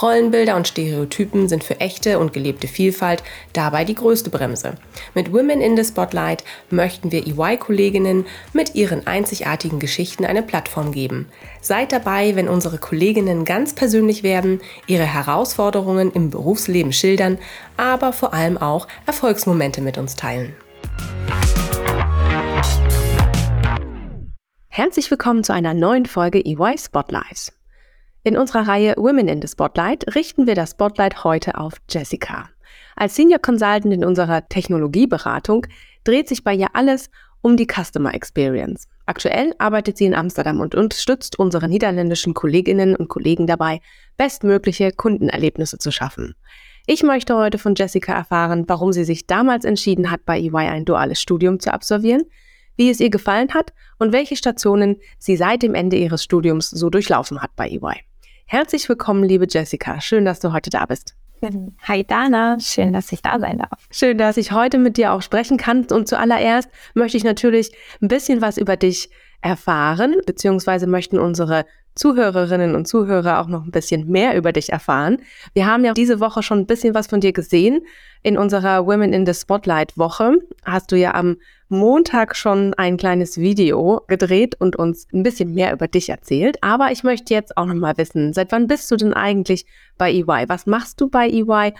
Rollenbilder und Stereotypen sind für echte und gelebte Vielfalt dabei die größte Bremse. Mit Women in the Spotlight möchten wir EY-Kolleginnen mit ihren einzigartigen Geschichten eine Plattform geben. Seid dabei, wenn unsere Kolleginnen ganz persönlich werden, ihre Herausforderungen im Berufsleben schildern, aber vor allem auch Erfolgsmomente mit uns teilen. Herzlich willkommen zu einer neuen Folge EY Spotlight. In unserer Reihe Women in the Spotlight richten wir das Spotlight heute auf Jessica. Als Senior Consultant in unserer Technologieberatung dreht sich bei ihr alles um die Customer Experience. Aktuell arbeitet sie in Amsterdam und unterstützt unsere niederländischen Kolleginnen und Kollegen dabei, bestmögliche Kundenerlebnisse zu schaffen. Ich möchte heute von Jessica erfahren, warum sie sich damals entschieden hat, bei EY ein duales Studium zu absolvieren, wie es ihr gefallen hat und welche Stationen sie seit dem Ende ihres Studiums so durchlaufen hat bei EY. Herzlich willkommen, liebe Jessica. Schön, dass du heute da bist. Hi Dana, schön, dass ich da sein darf. Schön, dass ich heute mit dir auch sprechen kann. Und zuallererst möchte ich natürlich ein bisschen was über dich erfahren, beziehungsweise möchten unsere Zuhörerinnen und Zuhörer auch noch ein bisschen mehr über dich erfahren. Wir haben ja diese Woche schon ein bisschen was von dir gesehen. In unserer Women in the Spotlight Woche hast du ja am Montag schon ein kleines Video gedreht und uns ein bisschen mehr über dich erzählt. Aber ich möchte jetzt auch noch mal wissen, seit wann bist du denn eigentlich bei EY? Was machst du bei EY?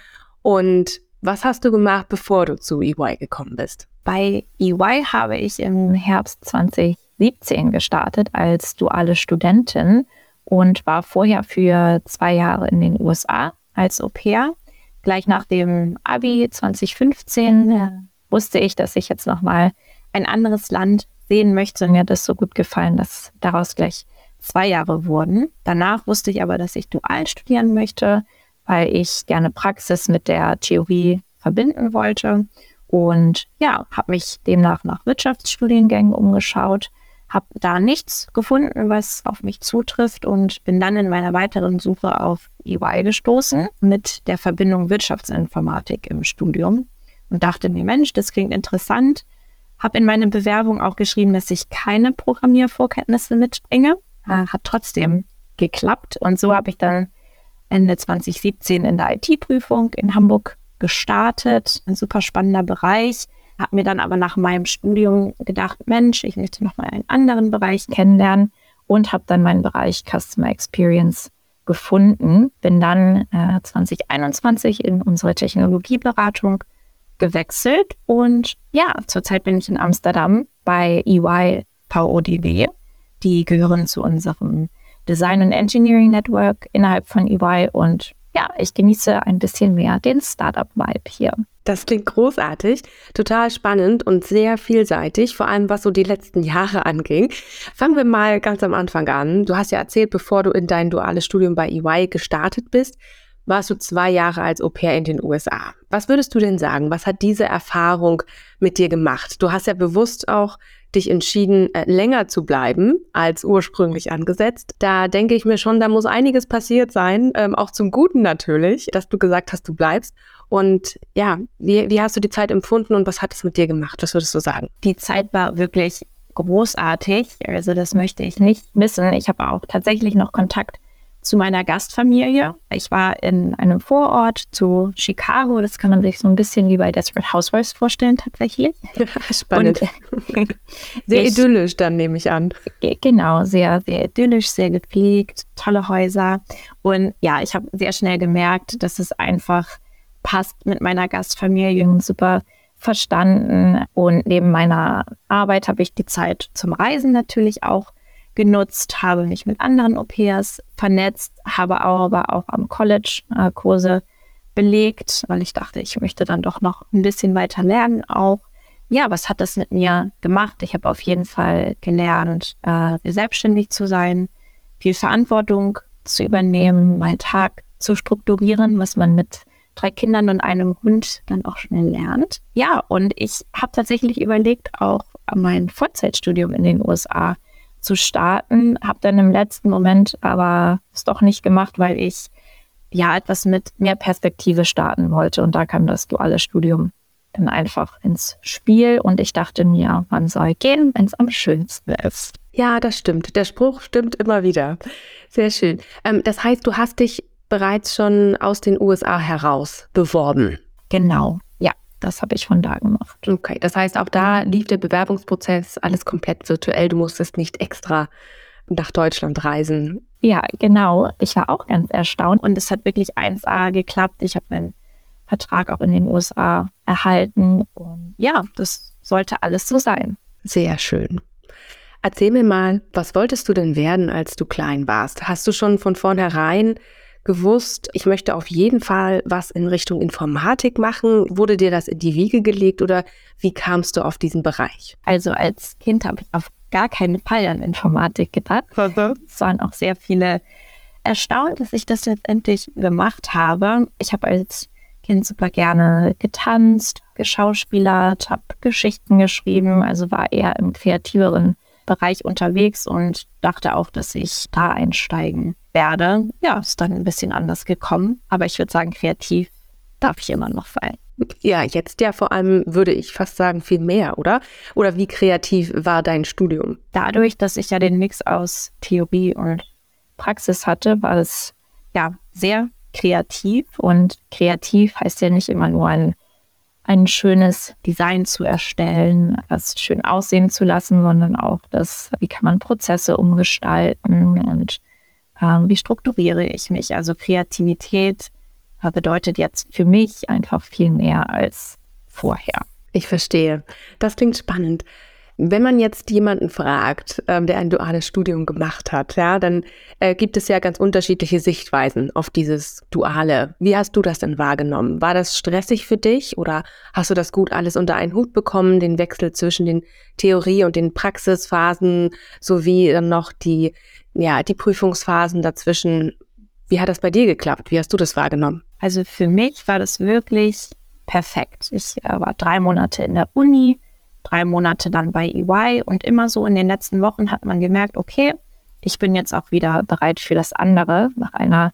Und was hast du gemacht, bevor du zu EY gekommen bist? Bei EY habe ich im Herbst 20 17 gestartet als duale Studentin und war vorher für zwei Jahre in den USA als Au pair. Gleich nach dem Abi 2015 äh, wusste ich, dass ich jetzt nochmal ein anderes Land sehen möchte und mir hat das so gut gefallen, dass daraus gleich zwei Jahre wurden. Danach wusste ich aber, dass ich dual studieren möchte, weil ich gerne Praxis mit der Theorie verbinden wollte. Und ja, habe mich demnach nach Wirtschaftsstudiengängen umgeschaut, habe da nichts gefunden, was auf mich zutrifft und bin dann in meiner weiteren Suche auf EY gestoßen mit der Verbindung Wirtschaftsinformatik im Studium und dachte mir, Mensch, das klingt interessant. Habe in meine Bewerbung auch geschrieben, dass ich keine Programmiervorkenntnisse mitbringe. Äh, hat trotzdem geklappt und so habe ich dann Ende 2017 in der IT-Prüfung in Hamburg gestartet. Ein super spannender Bereich habe mir dann aber nach meinem Studium gedacht, Mensch, ich möchte nochmal einen anderen Bereich kennenlernen und habe dann meinen Bereich Customer Experience gefunden. Bin dann äh, 2021 in unsere Technologieberatung gewechselt und ja, zurzeit bin ich in Amsterdam bei EY VODW. Die gehören zu unserem Design and Engineering Network innerhalb von EY und ja, ich genieße ein bisschen mehr den Startup-Vibe hier. Das klingt großartig, total spannend und sehr vielseitig, vor allem was so die letzten Jahre anging. Fangen wir mal ganz am Anfang an. Du hast ja erzählt, bevor du in dein duales Studium bei EY gestartet bist, warst du zwei Jahre als Au pair in den USA. Was würdest du denn sagen? Was hat diese Erfahrung mit dir gemacht? Du hast ja bewusst auch dich entschieden, äh, länger zu bleiben als ursprünglich angesetzt. Da denke ich mir schon, da muss einiges passiert sein, ähm, auch zum Guten natürlich, dass du gesagt hast, du bleibst. Und ja, wie, wie hast du die Zeit empfunden und was hat es mit dir gemacht? Was würdest du sagen? Die Zeit war wirklich großartig. Also das möchte ich nicht missen. Ich habe auch tatsächlich noch Kontakt zu meiner Gastfamilie. Ich war in einem Vorort zu Chicago. Das kann man sich so ein bisschen wie bei Desperate Housewives vorstellen, tatsächlich. Spannend. Und, sehr ich, idyllisch dann, nehme ich an. Genau, sehr, sehr idyllisch, sehr gepflegt, tolle Häuser. Und ja, ich habe sehr schnell gemerkt, dass es einfach passt mit meiner Gastfamilie und super verstanden. Und neben meiner Arbeit habe ich die Zeit zum Reisen natürlich auch genutzt, habe mich mit anderen Au-pairs vernetzt, habe aber auch am College äh, Kurse belegt, weil ich dachte, ich möchte dann doch noch ein bisschen weiter lernen auch. Ja, was hat das mit mir gemacht? Ich habe auf jeden Fall gelernt, äh, selbstständig zu sein, viel Verantwortung zu übernehmen, meinen Tag zu strukturieren, was man mit drei Kindern und einem Hund dann auch schnell lernt. Ja, und ich habe tatsächlich überlegt, auch mein Vollzeitstudium in den USA zu starten, habe dann im letzten Moment aber es doch nicht gemacht, weil ich ja etwas mit mehr Perspektive starten wollte und da kam das duale Studium dann einfach ins Spiel und ich dachte mir, man soll gehen, wenn es am schönsten ist. Ja, das stimmt. Der Spruch stimmt immer wieder. Sehr schön. Ähm, das heißt, du hast dich bereits schon aus den USA heraus beworben. Genau, das habe ich von da gemacht. Okay, das heißt, auch da lief der Bewerbungsprozess alles komplett virtuell. Du musstest nicht extra nach Deutschland reisen. Ja, genau. Ich war auch ganz erstaunt und es hat wirklich 1A geklappt. Ich habe meinen Vertrag auch in den USA erhalten und ja, das sollte alles so sein. Sehr schön. Erzähl mir mal, was wolltest du denn werden, als du klein warst? Hast du schon von vornherein gewusst, ich möchte auf jeden Fall was in Richtung Informatik machen? Wurde dir das in die Wiege gelegt oder wie kamst du auf diesen Bereich? Also als Kind habe ich auf gar keinen Fall an Informatik gedacht. Es waren auch sehr viele erstaunt, dass ich das letztendlich gemacht habe. Ich habe als Kind super gerne getanzt, geschauspielert, habe Geschichten geschrieben, also war eher im kreativeren Bereich unterwegs und dachte auch, dass ich da einsteigen werde. Ja, ist dann ein bisschen anders gekommen, aber ich würde sagen, kreativ darf ich immer noch sein. Ja, jetzt ja vor allem würde ich fast sagen viel mehr, oder? Oder wie kreativ war dein Studium? Dadurch, dass ich ja den Mix aus Theorie und Praxis hatte, war es ja sehr kreativ und kreativ heißt ja nicht immer nur ein ein schönes Design zu erstellen, das schön aussehen zu lassen, sondern auch das, wie kann man Prozesse umgestalten und äh, wie strukturiere ich mich. Also Kreativität bedeutet jetzt für mich einfach viel mehr als vorher. Ich verstehe. Das klingt spannend. Wenn man jetzt jemanden fragt, ähm, der ein duales Studium gemacht hat, ja, dann äh, gibt es ja ganz unterschiedliche Sichtweisen auf dieses Duale. Wie hast du das denn wahrgenommen? War das stressig für dich oder hast du das gut alles unter einen Hut bekommen, den Wechsel zwischen den Theorie- und den Praxisphasen sowie dann noch die, ja, die Prüfungsphasen dazwischen? Wie hat das bei dir geklappt? Wie hast du das wahrgenommen? Also für mich war das wirklich perfekt. Ich äh, war drei Monate in der Uni, drei Monate dann bei EY und immer so in den letzten Wochen hat man gemerkt, okay, ich bin jetzt auch wieder bereit für das andere. Nach einer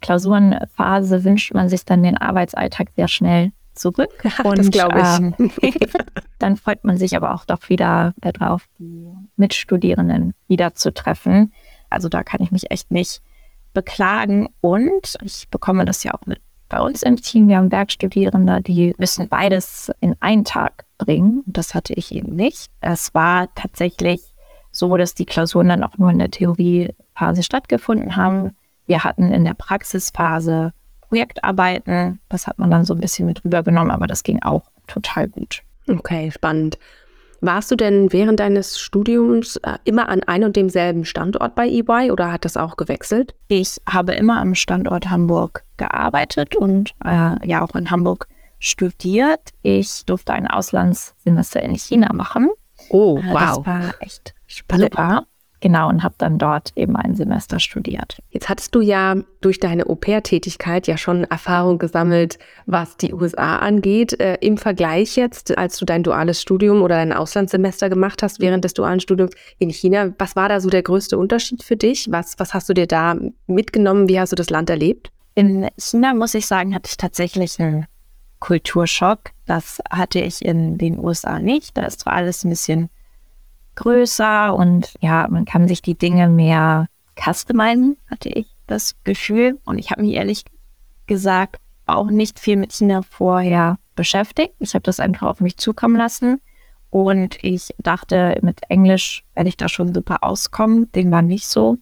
Klausurenphase wünscht man sich dann den Arbeitsalltag sehr schnell zurück. und, das glaube ich. Ähm, dann freut man sich aber auch doch wieder darauf, die Mitstudierenden wiederzutreffen. Also da kann ich mich echt nicht beklagen. Und ich bekomme das ja auch mit bei uns im Team. Wir haben Werkstudierende, die müssen beides in einen Tag bringen. Das hatte ich eben nicht. Es war tatsächlich so, dass die Klausuren dann auch nur in der Theoriephase stattgefunden haben. Wir hatten in der Praxisphase Projektarbeiten. Das hat man dann so ein bisschen mit rübergenommen, aber das ging auch total gut. Okay, spannend. Warst du denn während deines Studiums äh, immer an einem und demselben Standort bei EY oder hat das auch gewechselt? Ich habe immer am Standort Hamburg gearbeitet und äh, ja auch in Hamburg studiert. Ich durfte ein Auslandssemester in China machen. Oh, wow. Das war echt spannend. Super. Genau, und habe dann dort eben ein Semester studiert. Jetzt hattest du ja durch deine Au-pair-Tätigkeit ja schon Erfahrung gesammelt, was die USA angeht. Äh, Im Vergleich jetzt, als du dein duales Studium oder dein Auslandssemester gemacht hast während des dualen Studiums in China, was war da so der größte Unterschied für dich? Was, was hast du dir da mitgenommen? Wie hast du das Land erlebt? In China, muss ich sagen, hatte ich tatsächlich einen Kulturschock. Das hatte ich in den USA nicht. Da ist zwar alles ein bisschen größer und ja, man kann sich die Dinge mehr customizen, hatte ich das Gefühl. Und ich habe mich ehrlich gesagt auch nicht viel mit China vorher beschäftigt. Ich habe das einfach auf mich zukommen lassen. Und ich dachte, mit Englisch werde ich da schon super auskommen. Dem war nicht so.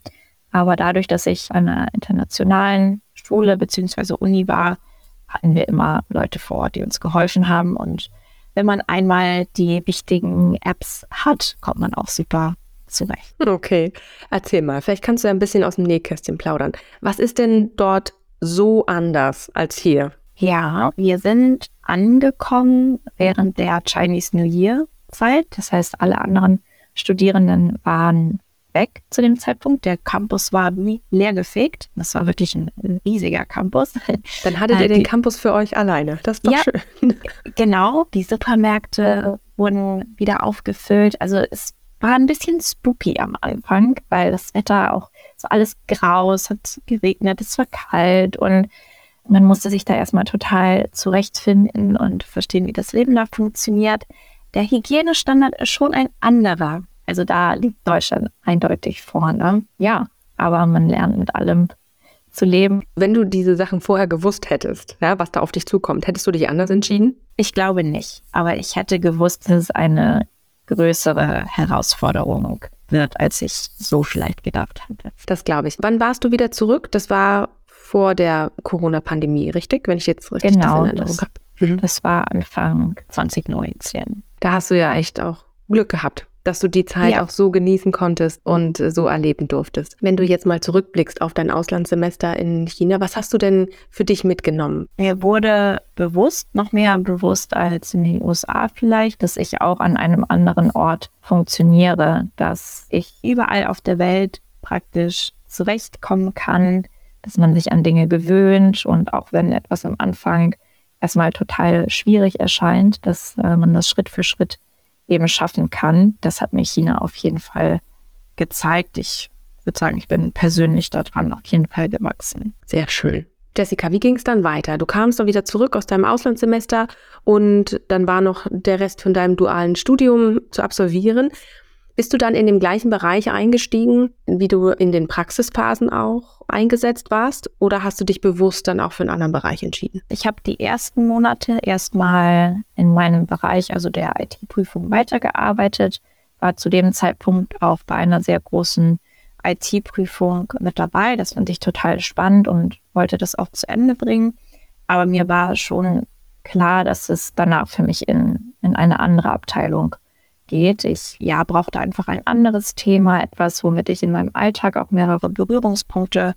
Aber dadurch, dass ich an einer internationalen Schule bzw. Uni war, hatten wir immer Leute vor Ort, die uns geholfen haben. Und wenn man einmal die wichtigen Apps hat, kommt man auch super zurecht. Okay, erzähl mal, vielleicht kannst du ein bisschen aus dem Nähkästchen plaudern. Was ist denn dort so anders als hier? Ja, wir sind angekommen während der Chinese New Year Zeit. Das heißt, alle anderen Studierenden waren weg zu dem Zeitpunkt. Der Campus war wie leer gefegt. Das war wirklich ein riesiger Campus. Dann hattet ihr äh, den Campus für euch alleine. Das ist doch ja, schön. Genau, die Supermärkte wurden wieder aufgefüllt. Also es war ein bisschen spooky am Anfang, weil das Wetter auch so alles grau, es hat geregnet, es war kalt und man musste sich da erstmal total zurechtfinden und verstehen, wie das Leben da funktioniert. Der Hygienestandard ist schon ein anderer. Also da liegt Deutschland eindeutig vorne. Ja, aber man lernt mit allem zu leben. Wenn du diese Sachen vorher gewusst hättest, ja, was da auf dich zukommt, hättest du dich anders entschieden? Ich glaube nicht. Aber ich hätte gewusst, dass es eine größere Herausforderung wird, als ich so vielleicht gedacht hatte. Das glaube ich. Wann warst du wieder zurück? Das war vor der Corona-Pandemie, richtig? Wenn ich jetzt richtig genau, das in Erinnerung habe. Mhm. Das war Anfang 2019. Da hast du ja echt auch Glück gehabt, dass du die Zeit ja. auch so genießen konntest und so erleben durftest. Wenn du jetzt mal zurückblickst auf dein Auslandssemester in China, was hast du denn für dich mitgenommen? Mir wurde bewusst, noch mehr bewusst als in den USA vielleicht, dass ich auch an einem anderen Ort funktioniere, dass ich überall auf der Welt praktisch zurechtkommen kann, dass man sich an Dinge gewöhnt und auch wenn etwas am Anfang erstmal total schwierig erscheint, dass äh, man das Schritt für Schritt eben schaffen kann. Das hat mir China auf jeden Fall gezeigt. Ich würde sagen, ich bin persönlich daran auf jeden Fall gewachsen. Sehr schön. Jessica, wie ging es dann weiter? Du kamst dann wieder zurück aus deinem Auslandssemester und dann war noch der Rest von deinem dualen Studium zu absolvieren. Bist du dann in dem gleichen Bereich eingestiegen, wie du in den Praxisphasen auch eingesetzt warst? Oder hast du dich bewusst dann auch für einen anderen Bereich entschieden? Ich habe die ersten Monate erstmal in meinem Bereich, also der IT-Prüfung, weitergearbeitet, war zu dem Zeitpunkt auch bei einer sehr großen IT-Prüfung mit dabei. Das fand ich total spannend und wollte das auch zu Ende bringen. Aber mir war schon klar, dass es danach für mich in, in eine andere Abteilung geht. Ich ja brauchte einfach ein anderes Thema, etwas, womit ich in meinem Alltag auch mehrere Berührungspunkte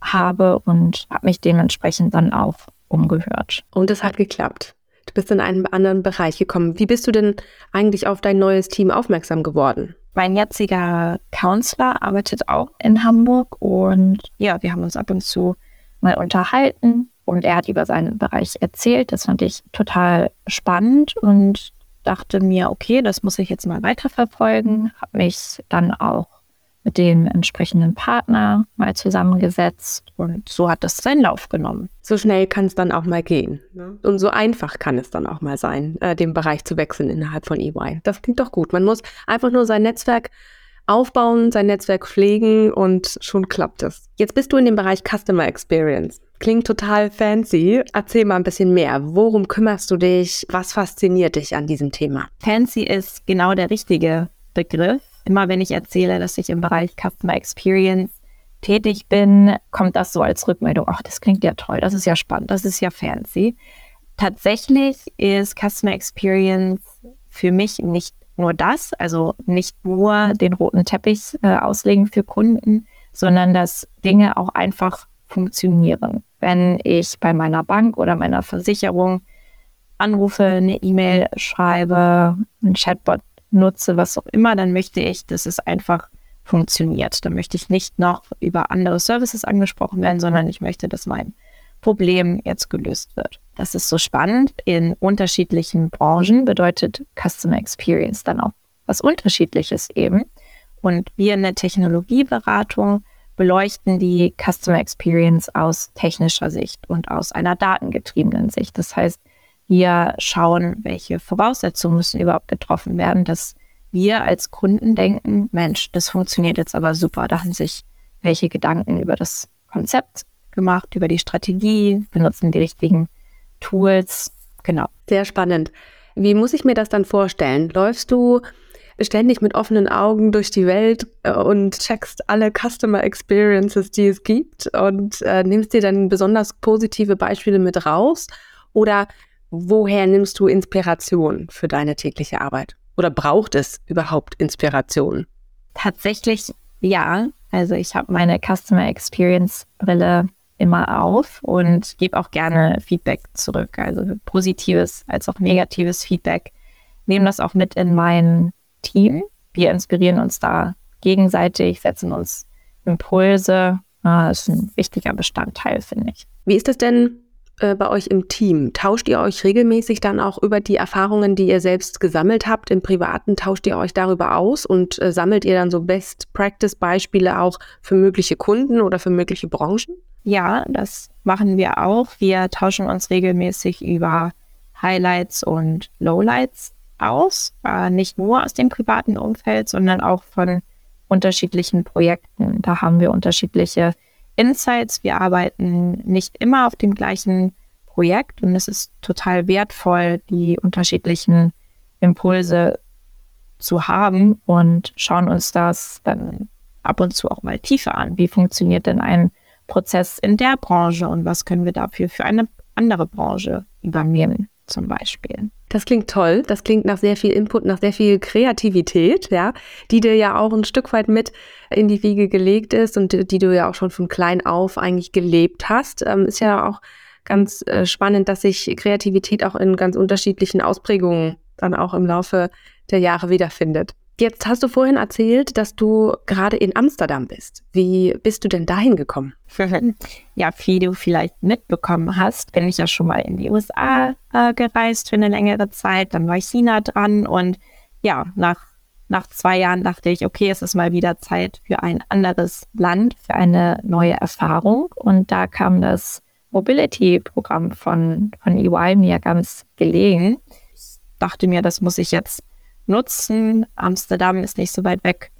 habe und habe mich dementsprechend dann auch umgehört. Und es hat geklappt. Du bist in einen anderen Bereich gekommen. Wie bist du denn eigentlich auf dein neues Team aufmerksam geworden? Mein jetziger Counselor arbeitet auch in Hamburg und ja, wir haben uns ab und zu mal unterhalten und er hat über seinen Bereich erzählt. Das fand ich total spannend und dachte mir, okay, das muss ich jetzt mal weiterverfolgen, habe mich dann auch mit dem entsprechenden Partner mal zusammengesetzt und so hat es seinen Lauf genommen. So schnell kann es dann auch mal gehen. Ne? Und so einfach kann es dann auch mal sein, äh, den Bereich zu wechseln innerhalb von EY. Das klingt doch gut. Man muss einfach nur sein Netzwerk aufbauen, sein Netzwerk pflegen und schon klappt es. Jetzt bist du in dem Bereich Customer Experience. Klingt total fancy. Erzähl mal ein bisschen mehr. Worum kümmerst du dich? Was fasziniert dich an diesem Thema? Fancy ist genau der richtige Begriff. Immer wenn ich erzähle, dass ich im Bereich Customer Experience tätig bin, kommt das so als Rückmeldung. Ach, das klingt ja toll, das ist ja spannend, das ist ja fancy. Tatsächlich ist Customer Experience für mich nicht nur das, also nicht nur den roten Teppich äh, auslegen für Kunden, sondern dass Dinge auch einfach funktionieren. Wenn ich bei meiner Bank oder meiner Versicherung anrufe, eine E-Mail schreibe, einen Chatbot nutze, was auch immer, dann möchte ich, dass es einfach funktioniert. Dann möchte ich nicht noch über andere Services angesprochen werden, sondern ich möchte, dass mein Problem jetzt gelöst wird. Das ist so spannend. In unterschiedlichen Branchen bedeutet Customer Experience dann auch was Unterschiedliches eben. Und wir in der Technologieberatung beleuchten die Customer Experience aus technischer Sicht und aus einer datengetriebenen Sicht. Das heißt, wir schauen, welche Voraussetzungen müssen überhaupt getroffen werden, dass wir als Kunden denken, Mensch, das funktioniert jetzt aber super. Da haben sich welche Gedanken über das Konzept gemacht, über die Strategie, benutzen die richtigen Tools. Genau. Sehr spannend. Wie muss ich mir das dann vorstellen? Läufst du ständig mit offenen Augen durch die Welt äh, und checkst alle Customer Experiences, die es gibt und äh, nimmst dir dann besonders positive Beispiele mit raus? Oder woher nimmst du Inspiration für deine tägliche Arbeit? Oder braucht es überhaupt Inspiration? Tatsächlich ja. Also ich habe meine Customer Experience Brille immer auf und gebe auch gerne Feedback zurück. Also positives als auch negatives Feedback. Nehme das auch mit in mein Team. Wir inspirieren uns da gegenseitig, setzen uns Impulse. Das ist ein wichtiger Bestandteil, finde ich. Wie ist das denn äh, bei euch im Team? Tauscht ihr euch regelmäßig dann auch über die Erfahrungen, die ihr selbst gesammelt habt im Privaten? Tauscht ihr euch darüber aus und äh, sammelt ihr dann so Best-Practice-Beispiele auch für mögliche Kunden oder für mögliche Branchen? Ja, das machen wir auch. Wir tauschen uns regelmäßig über Highlights und Lowlights aus. Äh, nicht nur aus dem privaten Umfeld, sondern auch von unterschiedlichen Projekten. Da haben wir unterschiedliche Insights. Wir arbeiten nicht immer auf dem gleichen Projekt und es ist total wertvoll, die unterschiedlichen Impulse zu haben und schauen uns das dann ab und zu auch mal tiefer an. Wie funktioniert denn ein Prozess in der Branche und was können wir dafür für eine andere Branche übernehmen, zum Beispiel? Das klingt toll. Das klingt nach sehr viel Input, nach sehr viel Kreativität, ja, die dir ja auch ein Stück weit mit in die Wiege gelegt ist und die du ja auch schon von klein auf eigentlich gelebt hast. Ähm, ist ja auch ganz äh, spannend, dass sich Kreativität auch in ganz unterschiedlichen Ausprägungen dann auch im Laufe der Jahre wiederfindet. Jetzt hast du vorhin erzählt, dass du gerade in Amsterdam bist. Wie bist du denn dahin gekommen? Ja, wie du vielleicht mitbekommen hast, bin ich ja schon mal in die USA äh, gereist für eine längere Zeit. Dann war China dran und ja, nach, nach zwei Jahren dachte ich, okay, es ist mal wieder Zeit für ein anderes Land, für eine neue Erfahrung. Und da kam das Mobility-Programm von, von EY mir ganz gelegen. Ich dachte mir, das muss ich jetzt nutzen. Amsterdam ist nicht so weit weg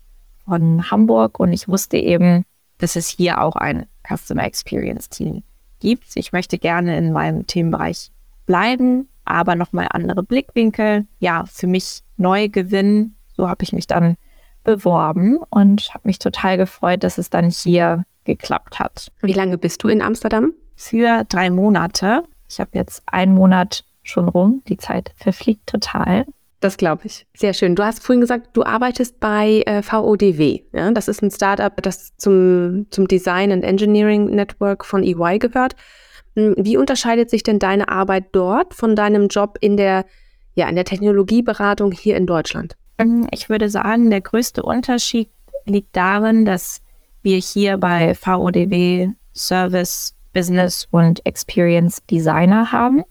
von Hamburg und ich wusste eben, dass es hier auch ein Customer Experience Team gibt. Ich möchte gerne in meinem Themenbereich bleiben, aber nochmal andere Blickwinkel. Ja, für mich neu gewinnen. So habe ich mich dann beworben und habe mich total gefreut, dass es dann hier geklappt hat. Wie lange bist du in Amsterdam? Für drei Monate. Ich habe jetzt einen Monat schon rum. Die Zeit verfliegt total. Das glaube ich. Sehr schön. Du hast vorhin gesagt, du arbeitest bei äh, VODW. Ja? Das ist ein Startup, das zum, zum Design and Engineering Network von EY gehört. Hm, wie unterscheidet sich denn deine Arbeit dort von deinem Job in der, ja, in der Technologieberatung hier in Deutschland? Ähm, ich würde sagen, der größte Unterschied liegt darin, dass wir hier bei VODW Service, Business und Experience Designer haben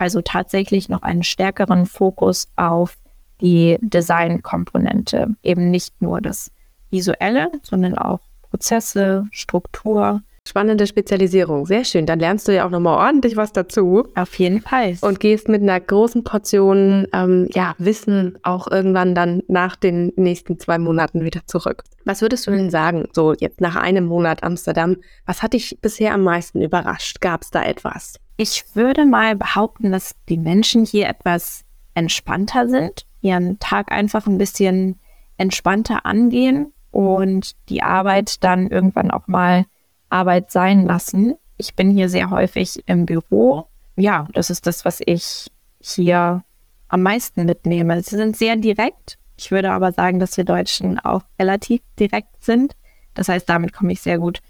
also tatsächlich noch einen stärkeren Fokus auf die Design-Komponente. Eben nicht nur das Visuelle, sondern auch Prozesse, Struktur. Spannende Spezialisierung, sehr schön. Dann lernst du ja auch nochmal ordentlich was dazu. Auf jeden Fall. Und gehst mit einer großen Portion ähm, ja, Wissen auch irgendwann dann nach den nächsten zwei Monaten wieder zurück. Was würdest du denn sagen, so jetzt nach einem Monat Amsterdam, was hat dich bisher am meisten überrascht? Gab es da etwas? Ich würde mal behaupten, dass die Menschen hier etwas entspannter sind, ihren Tag einfach ein bisschen entspannter angehen und die Arbeit dann irgendwann auch mal Arbeit sein lassen. Ich bin hier sehr häufig im Büro. Ja, das ist das, was ich hier am meisten mitnehme. Sie sind sehr direkt. Ich würde aber sagen, dass wir Deutschen auch relativ direkt sind. Das heißt, damit komme ich sehr gut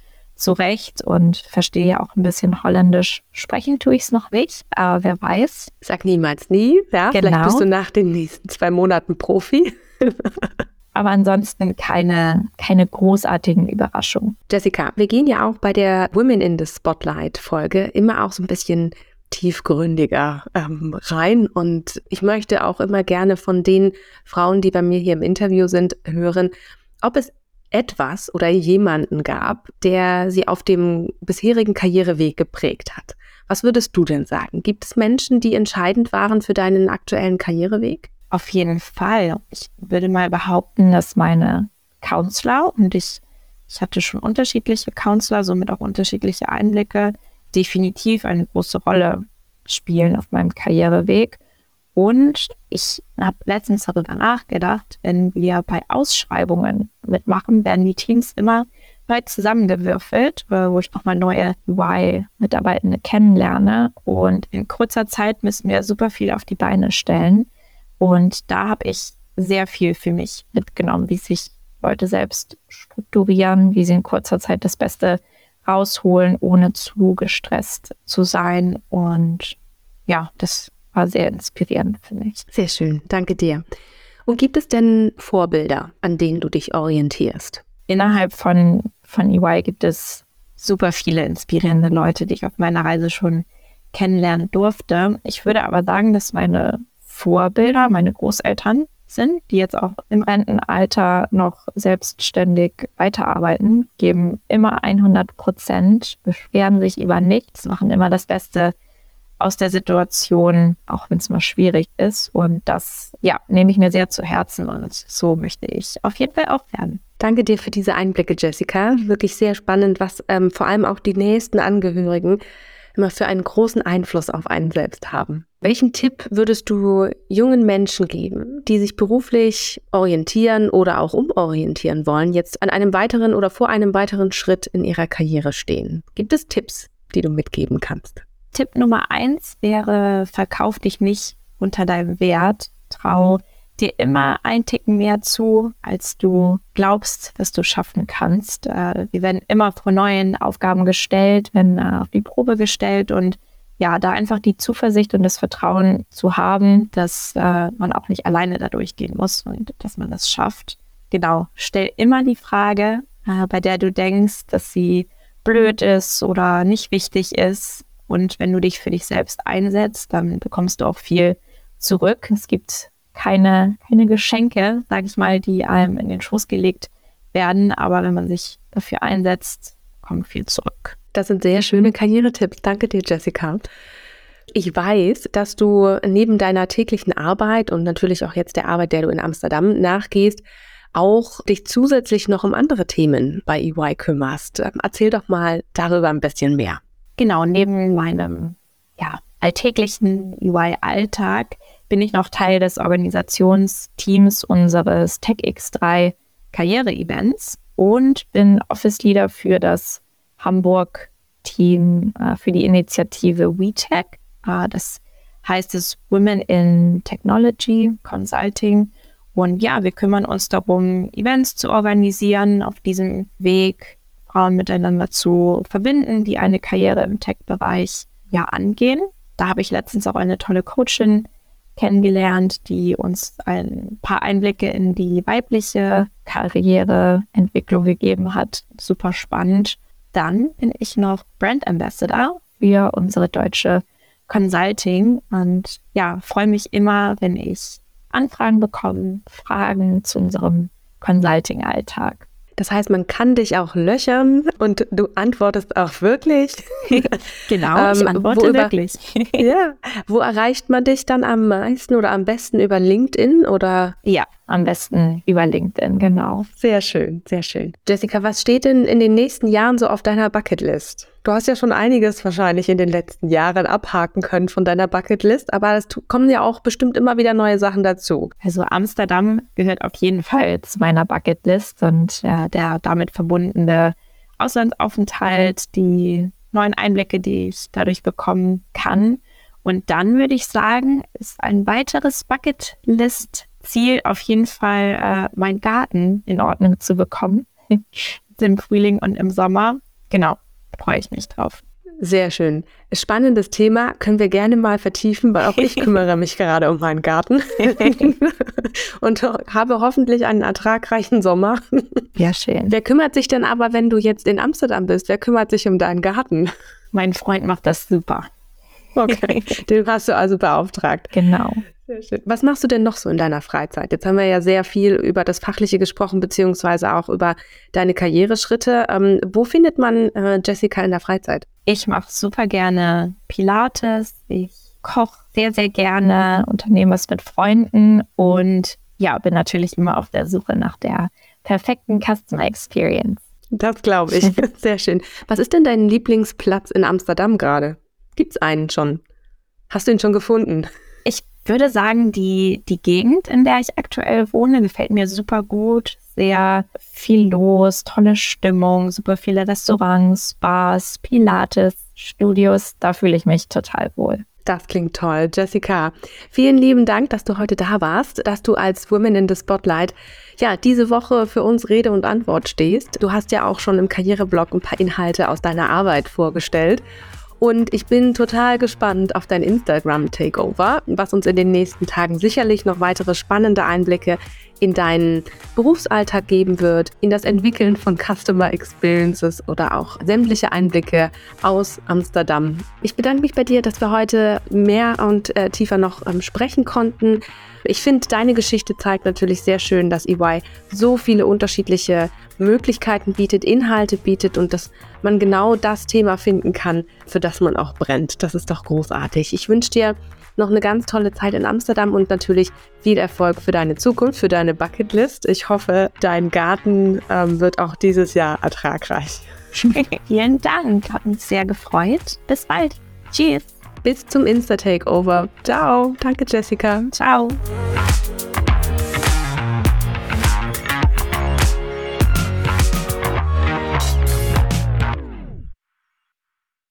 zurecht und verstehe auch ein bisschen Holländisch. Sprechen tue ich es noch nicht, aber wer weiß. Sag niemals nie, ja? Genau. Vielleicht bist du nach den nächsten zwei Monaten Profi. aber ansonsten keine, keine großartigen Überraschungen. Jessica, wir gehen ja auch bei der Women in the Spotlight Folge immer auch so ein bisschen tiefgründiger ähm, rein. Und ich möchte auch immer gerne von den Frauen, die bei mir hier im Interview sind, hören, ob es etwas oder jemanden gab, der sie auf dem bisherigen Karriereweg geprägt hat. Was würdest du denn sagen? Gibt es Menschen, die entscheidend waren für deinen aktuellen Karriereweg? Auf jeden Fall. Ich würde mal behaupten, dass meine Counselor und ich, ich hatte schon unterschiedliche Counselor, somit auch unterschiedliche Einblicke, definitiv eine große Rolle spielen auf meinem Karriereweg. Und ich habe letztens darüber nachgedacht, wenn wir bei Ausschreibungen mitmachen, werden die Teams immer neu zusammengewürfelt, wo ich nochmal neue UI-Mitarbeitende kennenlerne. Und in kurzer Zeit müssen wir super viel auf die Beine stellen. Und da habe ich sehr viel für mich mitgenommen, wie sich Leute selbst strukturieren, wie sie in kurzer Zeit das Beste rausholen, ohne zu gestresst zu sein. Und ja, das war sehr inspirierend, finde ich. Sehr schön, danke dir. Und gibt es denn Vorbilder, an denen du dich orientierst? Innerhalb von, von EY gibt es super viele inspirierende Leute, die ich auf meiner Reise schon kennenlernen durfte. Ich würde aber sagen, dass meine Vorbilder, meine Großeltern sind, die jetzt auch im Rentenalter noch selbstständig weiterarbeiten, geben immer 100 Prozent, beschweren sich über nichts, machen immer das Beste aus der Situation, auch wenn es mal schwierig ist. Und das, ja, nehme ich mir sehr zu Herzen und so möchte ich auf jeden Fall auch werden. Danke dir für diese Einblicke, Jessica. Wirklich sehr spannend, was ähm, vor allem auch die nächsten Angehörigen immer für einen großen Einfluss auf einen selbst haben. Welchen Tipp würdest du jungen Menschen geben, die sich beruflich orientieren oder auch umorientieren wollen, jetzt an einem weiteren oder vor einem weiteren Schritt in ihrer Karriere stehen? Gibt es Tipps, die du mitgeben kannst? Tipp Nummer eins wäre, verkauf dich nicht unter deinem Wert. Trau dir immer ein Ticken mehr zu, als du glaubst, dass du schaffen kannst. Äh, wir werden immer vor neuen Aufgaben gestellt, werden äh, auf die Probe gestellt und ja, da einfach die Zuversicht und das Vertrauen zu haben, dass äh, man auch nicht alleine da durchgehen muss und dass man das schafft. Genau, stell immer die Frage, bei der du denkst, dass sie blöd ist oder nicht wichtig ist. Und wenn du dich für dich selbst einsetzt, dann bekommst du auch viel zurück. Es gibt keine, keine Geschenke, sage ich mal, die einem in den Schoß gelegt werden. Aber wenn man sich dafür einsetzt, kommt viel zurück. Das sind sehr schöne Karrieretipps. Danke dir, Jessica. Ich weiß, dass du neben deiner täglichen Arbeit und natürlich auch jetzt der Arbeit, der du in Amsterdam nachgehst, auch dich zusätzlich noch um andere Themen bei EY kümmerst. Erzähl doch mal darüber ein bisschen mehr. Genau, neben meinem ja, alltäglichen EY-Alltag bin ich noch Teil des Organisationsteams unseres TechX3 Karriere-Events und bin Office Leader für das Hamburg-Team äh, für die Initiative WeTech. Äh, das heißt es Women in Technology Consulting. Und ja, wir kümmern uns darum, Events zu organisieren, auf diesem Weg Frauen miteinander zu verbinden, die eine Karriere im Tech-Bereich ja angehen. Da habe ich letztens auch eine tolle Coachin kennengelernt, die uns ein paar Einblicke in die weibliche Karriereentwicklung gegeben hat. Super spannend. Dann bin ich noch Brand Ambassador für unsere deutsche Consulting und ja, freue mich immer, wenn ich Anfragen bekomme, Fragen zu unserem Consulting-Alltag. Das heißt, man kann dich auch löchern und du antwortest auch wirklich. genau, ich ähm, antworte über, wirklich. ja. Wo erreicht man dich dann am meisten oder am besten über LinkedIn oder? Ja, am besten über LinkedIn, genau. Sehr schön, sehr schön. Jessica, was steht denn in den nächsten Jahren so auf deiner Bucketlist? Du hast ja schon einiges wahrscheinlich in den letzten Jahren abhaken können von deiner Bucketlist, aber es kommen ja auch bestimmt immer wieder neue Sachen dazu. Also Amsterdam gehört auf jeden Fall zu meiner Bucketlist und äh, der damit verbundene Auslandsaufenthalt, die neuen Einblicke, die ich dadurch bekommen kann. Und dann würde ich sagen, ist ein weiteres Bucketlist-Ziel auf jeden Fall, äh, meinen Garten in Ordnung zu bekommen. Im Frühling und im Sommer. Genau, freue ich mich drauf. Sehr schön. Spannendes Thema, können wir gerne mal vertiefen, weil auch ich kümmere mich gerade um meinen Garten und habe hoffentlich einen ertragreichen Sommer. Ja, schön. Wer kümmert sich denn aber, wenn du jetzt in Amsterdam bist? Wer kümmert sich um deinen Garten? Mein Freund macht das super. Okay, den hast du also beauftragt. Genau. Sehr schön. Was machst du denn noch so in deiner Freizeit? Jetzt haben wir ja sehr viel über das Fachliche gesprochen, beziehungsweise auch über deine Karriereschritte. Ähm, wo findet man äh, Jessica in der Freizeit? Ich mache super gerne Pilates. Ich koche sehr, sehr gerne, unternehme was mit Freunden und ja, bin natürlich immer auf der Suche nach der perfekten Customer Experience. Das glaube ich. Sehr schön. Was ist denn dein Lieblingsplatz in Amsterdam gerade? Gibt es einen schon? Hast du ihn schon gefunden? Ich würde sagen, die, die Gegend, in der ich aktuell wohne, gefällt mir super gut. Sehr viel los, tolle Stimmung, super viele Restaurants, Bars, Pilates, Studios. Da fühle ich mich total wohl. Das klingt toll. Jessica, vielen lieben Dank, dass du heute da warst, dass du als Women in the Spotlight ja diese Woche für uns Rede und Antwort stehst. Du hast ja auch schon im Karriereblog ein paar Inhalte aus deiner Arbeit vorgestellt. Und ich bin total gespannt auf dein Instagram-Takeover, was uns in den nächsten Tagen sicherlich noch weitere spannende Einblicke in deinen Berufsalltag geben wird, in das Entwickeln von Customer Experiences oder auch sämtliche Einblicke aus Amsterdam. Ich bedanke mich bei dir, dass wir heute mehr und äh, tiefer noch ähm, sprechen konnten. Ich finde, deine Geschichte zeigt natürlich sehr schön, dass EY so viele unterschiedliche Möglichkeiten bietet, Inhalte bietet und dass man genau das Thema finden kann, für das man auch brennt. Das ist doch großartig. Ich wünsche dir noch eine ganz tolle Zeit in Amsterdam und natürlich viel Erfolg für deine Zukunft, für deine Bucketlist. Ich hoffe, dein Garten ähm, wird auch dieses Jahr ertragreich. Vielen Dank, hat uns sehr gefreut. Bis bald. Tschüss. Bis zum Insta-Takeover. Ciao. Danke, Jessica. Ciao.